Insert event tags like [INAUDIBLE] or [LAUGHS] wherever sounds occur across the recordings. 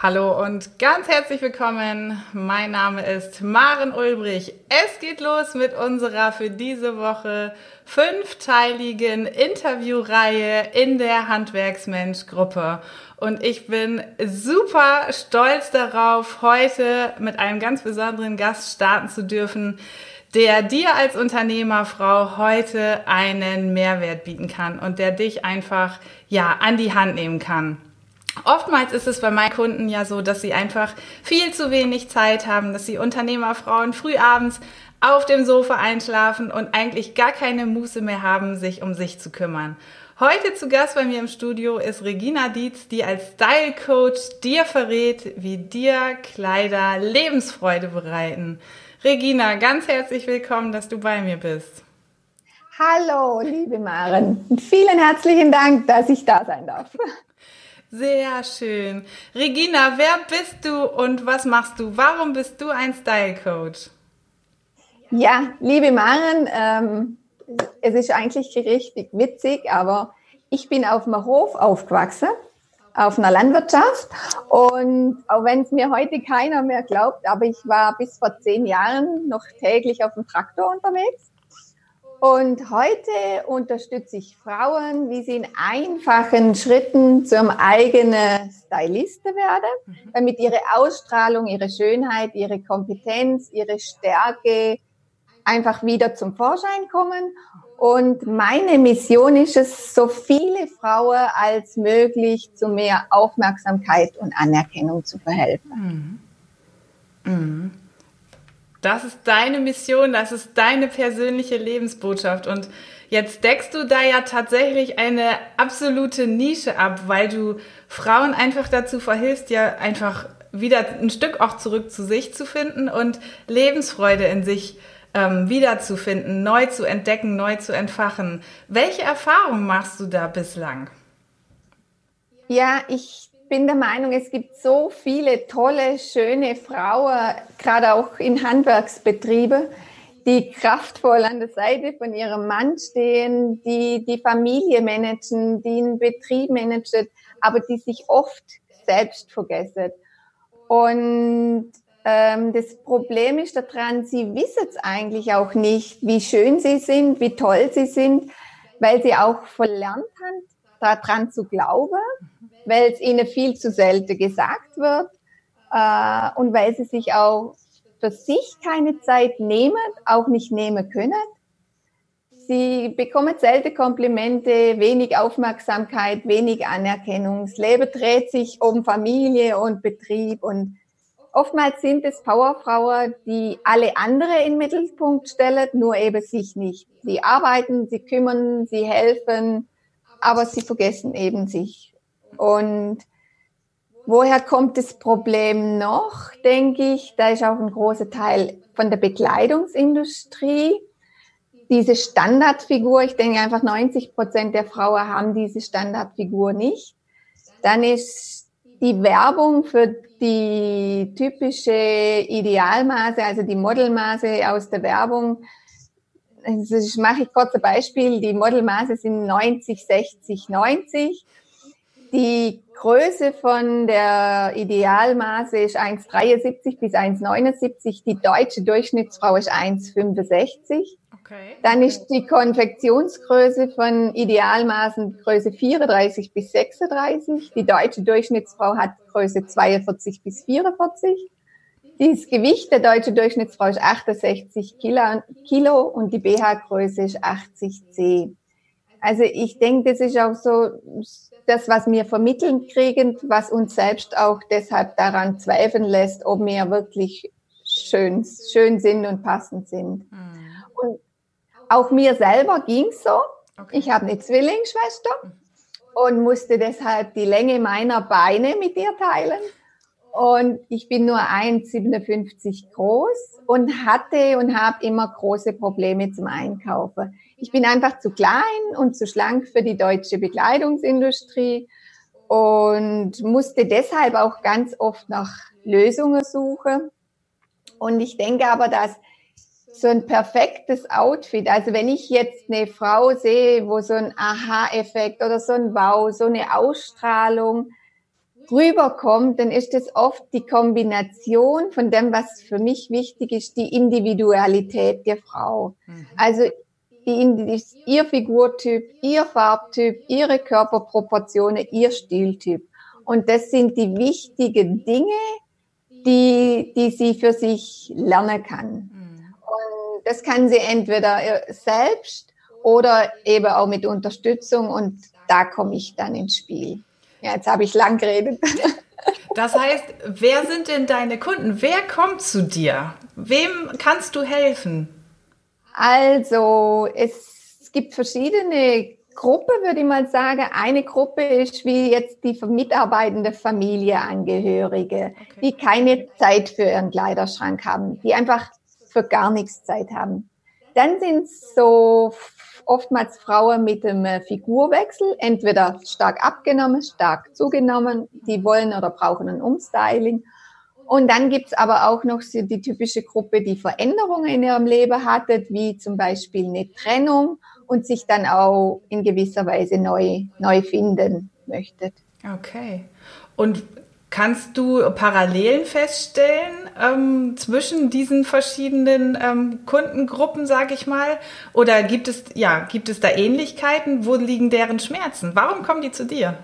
Hallo und ganz herzlich willkommen. Mein Name ist Maren Ulbrich. Es geht los mit unserer für diese Woche fünfteiligen Interviewreihe in der Handwerksmensch-Gruppe. Und ich bin super stolz darauf, heute mit einem ganz besonderen Gast starten zu dürfen, der dir als Unternehmerfrau heute einen Mehrwert bieten kann und der dich einfach, ja, an die Hand nehmen kann. Oftmals ist es bei meinen Kunden ja so, dass sie einfach viel zu wenig Zeit haben, dass sie Unternehmerfrauen früh abends auf dem Sofa einschlafen und eigentlich gar keine Muße mehr haben, sich um sich zu kümmern. Heute zu Gast bei mir im Studio ist Regina Dietz, die als Style Coach dir verrät, wie dir Kleider Lebensfreude bereiten. Regina, ganz herzlich willkommen, dass du bei mir bist. Hallo, liebe Maren. Vielen herzlichen Dank, dass ich da sein darf. Sehr schön. Regina, wer bist du und was machst du? Warum bist du ein Style Coach? Ja, liebe Maren, ähm, es ist eigentlich richtig witzig, aber ich bin auf dem Hof aufgewachsen, auf einer Landwirtschaft. Und auch wenn es mir heute keiner mehr glaubt, aber ich war bis vor zehn Jahren noch täglich auf dem Traktor unterwegs. Und heute unterstütze ich Frauen, wie sie in einfachen Schritten zum eigenen Styliste werden, mhm. damit ihre Ausstrahlung, ihre Schönheit, ihre Kompetenz, ihre Stärke einfach wieder zum Vorschein kommen. Und meine Mission ist es, so viele Frauen als möglich zu mehr Aufmerksamkeit und Anerkennung zu verhelfen. Mhm. Mhm. Das ist deine Mission, das ist deine persönliche Lebensbotschaft. Und jetzt deckst du da ja tatsächlich eine absolute Nische ab, weil du Frauen einfach dazu verhilfst, ja einfach wieder ein Stück auch zurück zu sich zu finden und Lebensfreude in sich ähm, wiederzufinden, neu zu entdecken, neu zu entfachen. Welche Erfahrungen machst du da bislang? Ja, ich bin der Meinung, es gibt so viele tolle, schöne Frauen, gerade auch in Handwerksbetrieben, die kraftvoll an der Seite von ihrem Mann stehen, die die Familie managen, die einen Betrieb managen, aber die sich oft selbst vergessen. Und ähm, das Problem ist daran, sie wissen es eigentlich auch nicht, wie schön sie sind, wie toll sie sind, weil sie auch verlernt haben, daran zu glauben, weil es ihnen viel zu selten gesagt wird äh, und weil sie sich auch für sich keine Zeit nehmen, auch nicht nehmen können. Sie bekommen selten Komplimente, wenig Aufmerksamkeit, wenig Anerkennung. Das Leben dreht sich um Familie und Betrieb und Oftmals sind es Powerfrauen, die alle andere in den Mittelpunkt stellen, nur eben sich nicht. Sie arbeiten, sie kümmern, sie helfen, aber sie vergessen eben sich. Und woher kommt das Problem noch, denke ich? Da ist auch ein großer Teil von der Bekleidungsindustrie. Diese Standardfigur, ich denke einfach 90 Prozent der Frauen haben diese Standardfigur nicht. Dann ist die Werbung für die typische Idealmaße, also die Modelmaße aus der Werbung. Also ich mache ich kurz ein Beispiel. Die Modelmaße sind 90, 60, 90. Die Größe von der Idealmaße ist 1,73 bis 1,79. Die deutsche Durchschnittsfrau ist 1,65. Okay. Dann ist die Konfektionsgröße von Idealmaßen Größe 34 bis 36. Die deutsche Durchschnittsfrau hat Größe 42 bis 44. Das Gewicht der deutschen Durchschnittsfrau ist 68 Kilo und die BH-Größe ist 80 C. Also ich denke, das ist auch so das, was wir vermitteln kriegen, was uns selbst auch deshalb daran zweifeln lässt, ob wir wirklich schön, schön sind und passend sind. Mhm. Und auch mir selber ging's so. Okay. Ich habe eine Zwillingsschwester und musste deshalb die Länge meiner Beine mit ihr teilen. Und ich bin nur 1,57 groß und hatte und habe immer große Probleme zum Einkaufen. Ich bin einfach zu klein und zu schlank für die deutsche Bekleidungsindustrie. und musste deshalb auch ganz oft nach Lösungen suchen. Und ich denke aber, dass so ein perfektes Outfit, also wenn ich jetzt eine Frau sehe, wo so ein Aha-Effekt oder so ein Wow, so eine Ausstrahlung rüberkommt, dann ist es oft die Kombination von dem, was für mich wichtig ist, die Individualität der Frau. Mhm. Also die, ihr Figurtyp, ihr Farbtyp, ihre Körperproportionen, ihr Stiltyp. Und das sind die wichtigen Dinge, die, die sie für sich lernen kann. Mhm. Und das kann sie entweder selbst oder eben auch mit Unterstützung und da komme ich dann ins Spiel. Ja, jetzt habe ich lang geredet. [LAUGHS] Das heißt, wer sind denn deine Kunden? Wer kommt zu dir? Wem kannst du helfen? Also, es gibt verschiedene Gruppen, würde ich mal sagen. Eine Gruppe ist wie jetzt die mitarbeitende Familieangehörige, okay. die keine Zeit für ihren Kleiderschrank haben, die einfach für gar nichts Zeit haben. Dann sind es so oftmals Frauen mit einem Figurwechsel, entweder stark abgenommen, stark zugenommen, die wollen oder brauchen ein Umstyling. Und dann gibt's aber auch noch die typische Gruppe, die Veränderungen in ihrem Leben hatte, wie zum Beispiel eine Trennung und sich dann auch in gewisser Weise neu, neu finden möchte. Okay. Und Kannst du Parallelen feststellen ähm, zwischen diesen verschiedenen ähm, Kundengruppen, sage ich mal? Oder gibt es, ja, gibt es da Ähnlichkeiten? Wo liegen deren Schmerzen? Warum kommen die zu dir?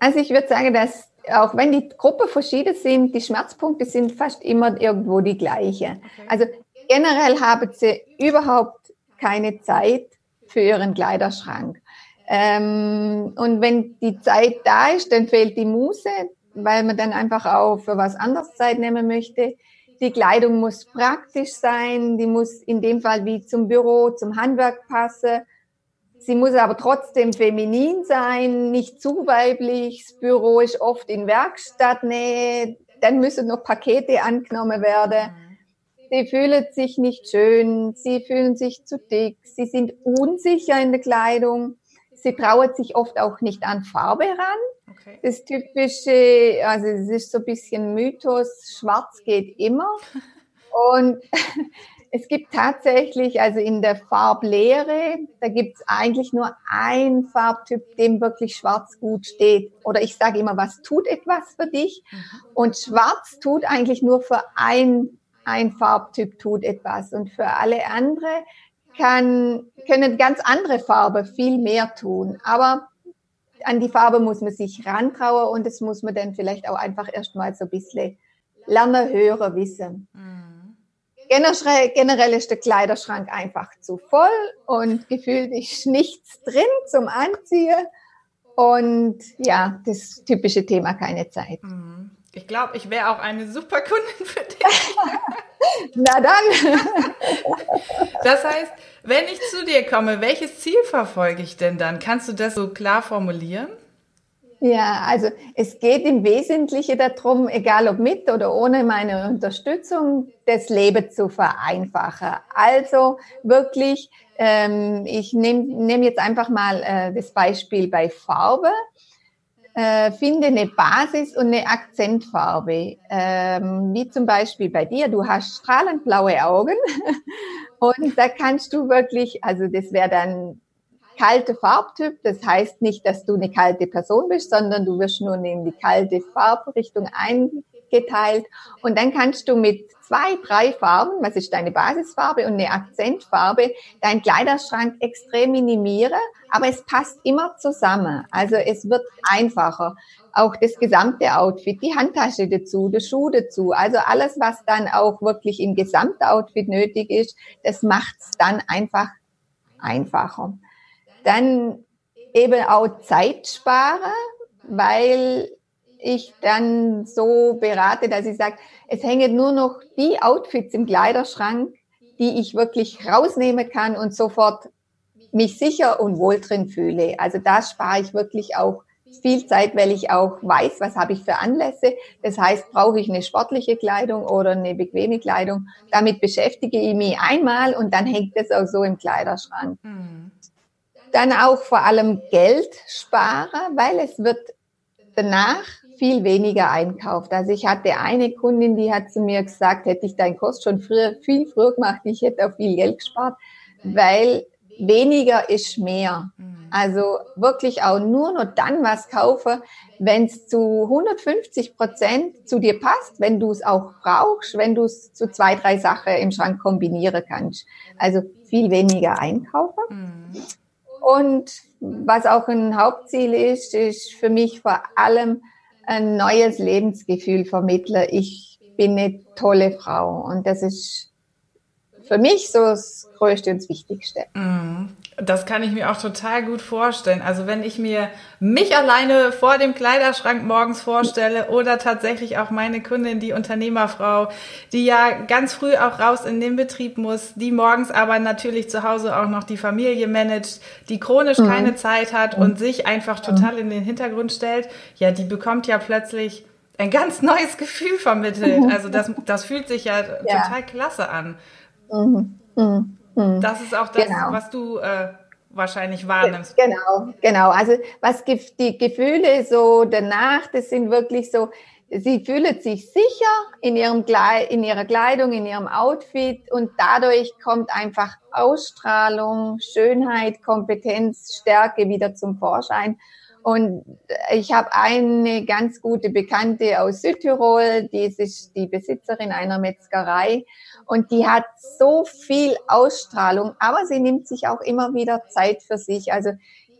Also ich würde sagen, dass auch wenn die Gruppe verschieden sind, die Schmerzpunkte sind fast immer irgendwo die gleichen. Okay. Also generell haben sie überhaupt keine Zeit für ihren Kleiderschrank. Ähm, und wenn die Zeit da ist, dann fehlt die Muse, weil man dann einfach auch für was anderes Zeit nehmen möchte. Die Kleidung muss praktisch sein, die muss in dem Fall wie zum Büro, zum Handwerk passen. Sie muss aber trotzdem feminin sein, nicht zu weiblich. Das Büro ist oft in Werkstattnähe. Dann müssen noch Pakete angenommen werden. Sie fühlen sich nicht schön, sie fühlen sich zu dick, sie sind unsicher in der Kleidung. Sie trauert sich oft auch nicht an Farbe ran. Okay. Das typische, also es ist so ein bisschen Mythos, schwarz geht immer. [LAUGHS] Und es gibt tatsächlich, also in der Farblehre, da gibt es eigentlich nur ein Farbtyp, dem wirklich schwarz gut steht. Oder ich sage immer, was tut etwas für dich? Mhm. Und schwarz tut eigentlich nur für ein, ein Farbtyp tut etwas. Und für alle andere kann, können ganz andere Farben viel mehr tun. Aber an die Farbe muss man sich rantrauen und das muss man dann vielleicht auch einfach erstmal so ein bisschen lernen, hören, wissen. Mhm. Generell, generell ist der Kleiderschrank einfach zu voll und gefühlt ist nichts drin zum Anziehen. Und ja, das typische Thema keine Zeit. Mhm. Ich glaube, ich wäre auch eine super Kundin für dich. [LAUGHS] Na dann. [LAUGHS] das heißt, wenn ich zu dir komme, welches Ziel verfolge ich denn dann? Kannst du das so klar formulieren? Ja, also es geht im Wesentlichen darum, egal ob mit oder ohne meine Unterstützung, das Leben zu vereinfachen. Also wirklich, ähm, ich nehme nehm jetzt einfach mal äh, das Beispiel bei Farbe äh, finde eine Basis und eine Akzentfarbe. Ähm, wie zum Beispiel bei dir, du hast strahlend blaue Augen [LAUGHS] und da kannst du wirklich, also das wäre dann kalte Farbtyp. Das heißt nicht, dass du eine kalte Person bist, sondern du wirst nur in die kalte Farbrichtung eingeteilt. Und dann kannst du mit zwei, drei Farben, was ist deine Basisfarbe und eine Akzentfarbe, deinen Kleiderschrank extrem minimieren, aber es passt immer zusammen. Also es wird einfacher. Auch das gesamte Outfit, die Handtasche dazu, der Schuh dazu, also alles, was dann auch wirklich im Gesamtoutfit nötig ist, das macht's dann einfach einfacher. Dann eben auch Zeit sparen, weil ich dann so berate, dass ich sage, es hängen nur noch die Outfits im Kleiderschrank, die ich wirklich rausnehmen kann und sofort mich sicher und wohl drin fühle. Also da spare ich wirklich auch viel Zeit, weil ich auch weiß, was habe ich für Anlässe. Das heißt, brauche ich eine sportliche Kleidung oder eine bequeme Kleidung. Damit beschäftige ich mich einmal und dann hängt es auch so im Kleiderschrank. Mhm. Dann auch vor allem Geld spare, weil es wird danach viel weniger einkauft. Also ich hatte eine Kundin, die hat zu mir gesagt, hätte ich deinen Kurs schon früher, viel früher gemacht, ich hätte auch viel Geld gespart, weil weniger ist mehr. Mhm. Also wirklich auch nur noch dann was kaufen, wenn es zu 150 Prozent zu dir passt, wenn du es auch brauchst, wenn du es zu zwei, drei Sachen im Schrank kombinieren kannst. Also viel weniger einkaufen. Mhm. Und was auch ein Hauptziel ist, ist für mich vor allem ein neues Lebensgefühl vermitteln. Ich bin eine tolle Frau und das ist für mich so das Größte und das Wichtigste. Mhm. Das kann ich mir auch total gut vorstellen. Also wenn ich mir mich alleine vor dem Kleiderschrank morgens vorstelle oder tatsächlich auch meine Kundin, die Unternehmerfrau, die ja ganz früh auch raus in den Betrieb muss, die morgens aber natürlich zu Hause auch noch die Familie managt, die chronisch mhm. keine Zeit hat und sich einfach total in den Hintergrund stellt, ja, die bekommt ja plötzlich ein ganz neues Gefühl vermittelt. Mhm. Also das, das fühlt sich ja, ja. total klasse an. Mhm. Mhm. Hm. Das ist auch das, genau. was du äh, wahrscheinlich wahrnimmst. Genau, genau. Also was gibt die Gefühle so danach, das sind wirklich so, sie fühlt sich sicher in, ihrem in ihrer Kleidung, in ihrem Outfit und dadurch kommt einfach Ausstrahlung, Schönheit, Kompetenz, Stärke wieder zum Vorschein. Und ich habe eine ganz gute Bekannte aus Südtirol, die ist die Besitzerin einer Metzgerei und die hat so viel Ausstrahlung, aber sie nimmt sich auch immer wieder Zeit für sich. Also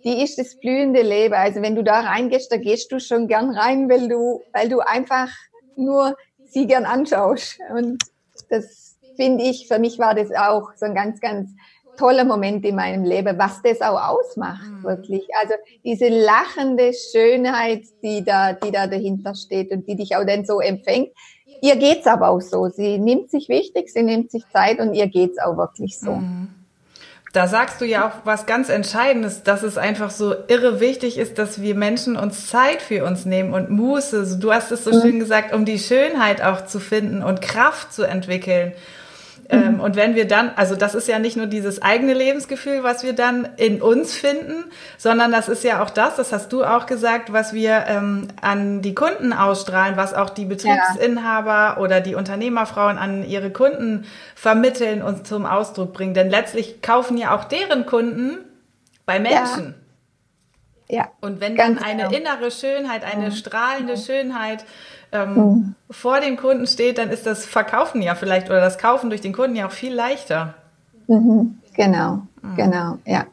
die ist das blühende Leben. Also wenn du da reingehst, da gehst du schon gern rein, weil du, weil du einfach nur sie gern anschaust. Und das finde ich, für mich war das auch so ein ganz, ganz toller Moment in meinem Leben, was das auch ausmacht, mhm. wirklich. Also diese lachende Schönheit, die da, die da dahinter steht und die dich auch dann so empfängt. Ihr geht's aber auch so. Sie nimmt sich wichtig, sie nimmt sich Zeit und ihr geht's auch wirklich so. Mhm. Da sagst du ja auch was ganz Entscheidendes, dass es einfach so irre wichtig ist, dass wir Menschen uns Zeit für uns nehmen und Muße. Du hast es so mhm. schön gesagt, um die Schönheit auch zu finden und Kraft zu entwickeln. Mhm. und wenn wir dann, also das ist ja nicht nur dieses eigene Lebensgefühl, was wir dann in uns finden, sondern das ist ja auch das, das hast du auch gesagt, was wir ähm, an die Kunden ausstrahlen, was auch die Betriebsinhaber ja. oder die Unternehmerfrauen an ihre Kunden vermitteln und zum Ausdruck bringen. Denn letztlich kaufen ja auch deren Kunden bei Menschen. Ja. Ja. Und wenn dann eine genau. innere Schönheit, eine strahlende Schönheit ähm, mhm. vor dem Kunden steht, dann ist das Verkaufen ja vielleicht oder das Kaufen durch den Kunden ja auch viel leichter. Mhm. Genau, mhm. genau, ja.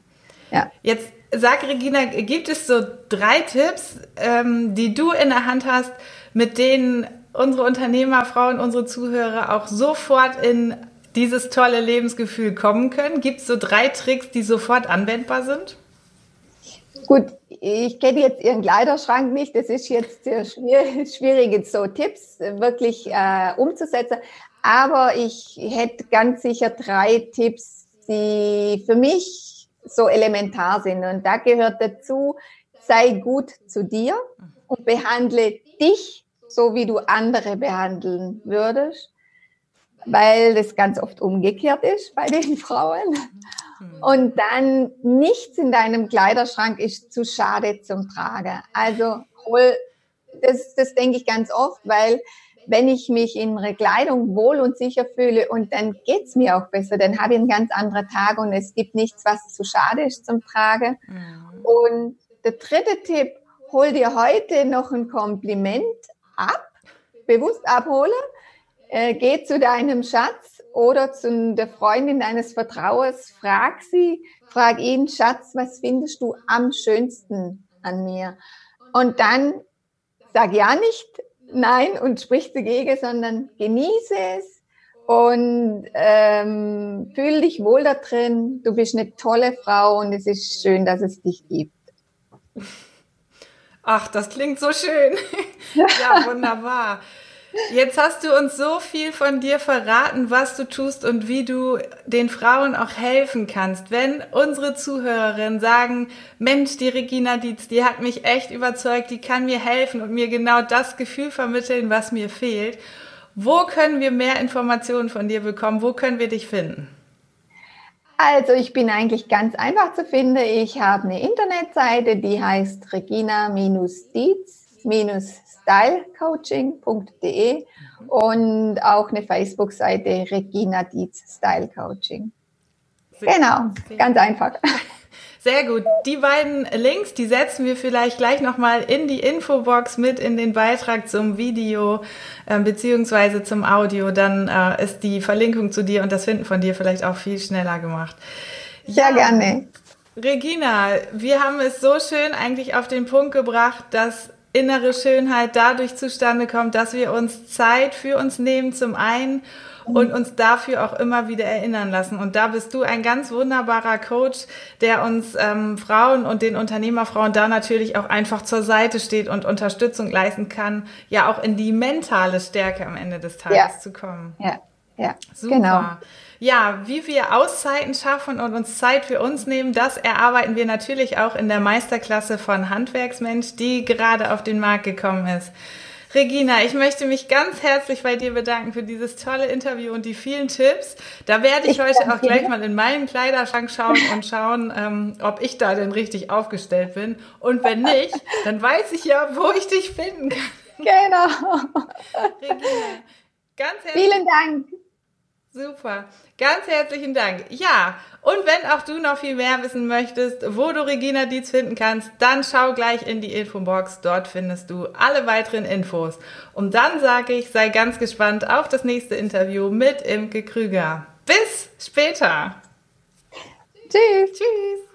ja. Jetzt sag Regina, gibt es so drei Tipps, ähm, die du in der Hand hast, mit denen unsere Unternehmerfrauen, unsere Zuhörer auch sofort in dieses tolle Lebensgefühl kommen können? Gibt es so drei Tricks, die sofort anwendbar sind? Gut, ich kenne jetzt Ihren Kleiderschrank nicht. Das ist jetzt sehr [LAUGHS] schwierig, so Tipps wirklich äh, umzusetzen. Aber ich hätte ganz sicher drei Tipps, die für mich so elementar sind. Und da gehört dazu, sei gut zu dir und behandle dich so, wie du andere behandeln würdest, weil das ganz oft umgekehrt ist bei den [LAUGHS] Frauen. Mhm. Und dann nichts in deinem Kleiderschrank ist zu schade zum Tragen. Also hol, das, das denke ich ganz oft, weil wenn ich mich in ihre Kleidung wohl und sicher fühle und dann geht's mir auch besser, dann habe ich einen ganz anderen Tag und es gibt nichts, was zu schade ist zum Tragen. Mhm. Und der dritte Tipp, hol dir heute noch ein Kompliment ab, bewusst abholen, äh, geh zu deinem Schatz oder zu der Freundin deines Vertrauens, frag sie, frag ihn, Schatz, was findest du am schönsten an mir? Und dann sag ja nicht nein und sprich dagegen, sondern genieße es und ähm, fühl dich wohl da drin. Du bist eine tolle Frau und es ist schön, dass es dich gibt. Ach, das klingt so schön. [LAUGHS] ja, wunderbar. Jetzt hast du uns so viel von dir verraten, was du tust und wie du den Frauen auch helfen kannst. Wenn unsere Zuhörerinnen sagen, Mensch, die Regina Dietz, die hat mich echt überzeugt, die kann mir helfen und mir genau das Gefühl vermitteln, was mir fehlt. Wo können wir mehr Informationen von dir bekommen? Wo können wir dich finden? Also ich bin eigentlich ganz einfach zu finden. Ich habe eine Internetseite, die heißt regina-dietz-stylecoaching.de und auch eine Facebook-Seite Regina Dietz Style Coaching. Genau, ganz einfach. [LAUGHS] Sehr gut. Die beiden Links, die setzen wir vielleicht gleich nochmal in die Infobox mit in den Beitrag zum Video äh, beziehungsweise zum Audio. Dann äh, ist die Verlinkung zu dir und das Finden von dir vielleicht auch viel schneller gemacht. Ja, ja gerne. Regina, wir haben es so schön eigentlich auf den Punkt gebracht, dass innere Schönheit dadurch zustande kommt, dass wir uns Zeit für uns nehmen, zum einen und uns dafür auch immer wieder erinnern lassen. Und da bist du ein ganz wunderbarer Coach, der uns ähm, Frauen und den Unternehmerfrauen da natürlich auch einfach zur Seite steht und Unterstützung leisten kann, ja auch in die mentale Stärke am Ende des Tages ja. zu kommen. Ja, ja, Super. genau. Ja, wie wir Auszeiten schaffen und uns Zeit für uns nehmen, das erarbeiten wir natürlich auch in der Meisterklasse von Handwerksmensch, die gerade auf den Markt gekommen ist. Regina, ich möchte mich ganz herzlich bei dir bedanken für dieses tolle Interview und die vielen Tipps. Da werde ich, ich heute auch gleich mal in meinen Kleiderschrank schauen und schauen, ähm, ob ich da denn richtig aufgestellt bin. Und wenn nicht, dann weiß ich ja, wo ich dich finden kann. Genau. Regina, ganz herzlich. Vielen Dank. Super. Ganz herzlichen Dank. Ja, und wenn auch du noch viel mehr wissen möchtest, wo du Regina Dietz finden kannst, dann schau gleich in die Infobox. Dort findest du alle weiteren Infos. Und dann sage ich, sei ganz gespannt auf das nächste Interview mit Imke Krüger. Bis später. Tschüss. Tschüss.